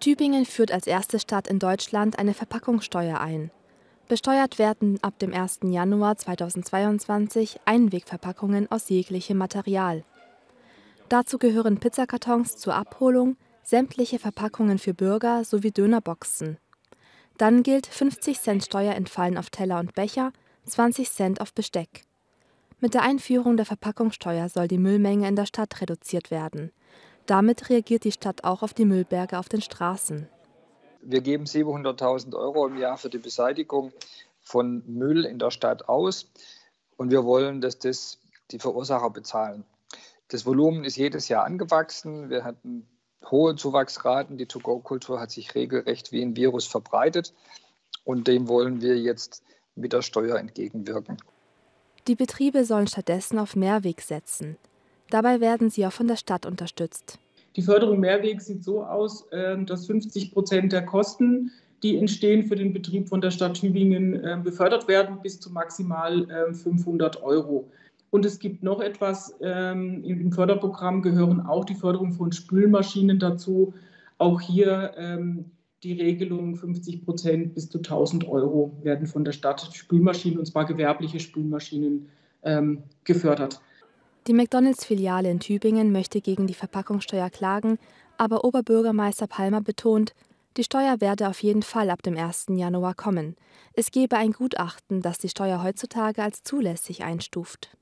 Tübingen führt als erste Stadt in Deutschland eine Verpackungssteuer ein. Besteuert werden ab dem 1. Januar 2022 Einwegverpackungen aus jeglichem Material. Dazu gehören Pizzakartons zur Abholung, sämtliche Verpackungen für Bürger sowie Dönerboxen. Dann gilt 50 Cent Steuer entfallen auf Teller und Becher, 20 Cent auf Besteck. Mit der Einführung der Verpackungssteuer soll die Müllmenge in der Stadt reduziert werden. Damit reagiert die Stadt auch auf die Müllberge auf den Straßen. Wir geben 700.000 Euro im Jahr für die Beseitigung von Müll in der Stadt aus und wir wollen, dass das die Verursacher bezahlen. Das Volumen ist jedes Jahr angewachsen. Wir hatten hohe Zuwachsraten. Die To-Go-Kultur hat sich regelrecht wie ein Virus verbreitet und dem wollen wir jetzt mit der Steuer entgegenwirken. Die Betriebe sollen stattdessen auf Mehrweg setzen. Dabei werden sie auch von der Stadt unterstützt. Die Förderung Mehrweg sieht so aus, ähm, dass 50 Prozent der Kosten, die entstehen für den Betrieb von der Stadt Tübingen, ähm, befördert werden bis zu maximal 500 ähm, Euro. Und es gibt noch etwas, im Förderprogramm gehören auch die Förderung von Spülmaschinen dazu. Auch hier die Regelung 50 Prozent bis zu 1000 Euro werden von der Stadt Spülmaschinen, und zwar gewerbliche Spülmaschinen, gefördert. Die McDonalds-Filiale in Tübingen möchte gegen die Verpackungssteuer klagen, aber Oberbürgermeister Palmer betont, die Steuer werde auf jeden Fall ab dem 1. Januar kommen. Es gebe ein Gutachten, das die Steuer heutzutage als zulässig einstuft.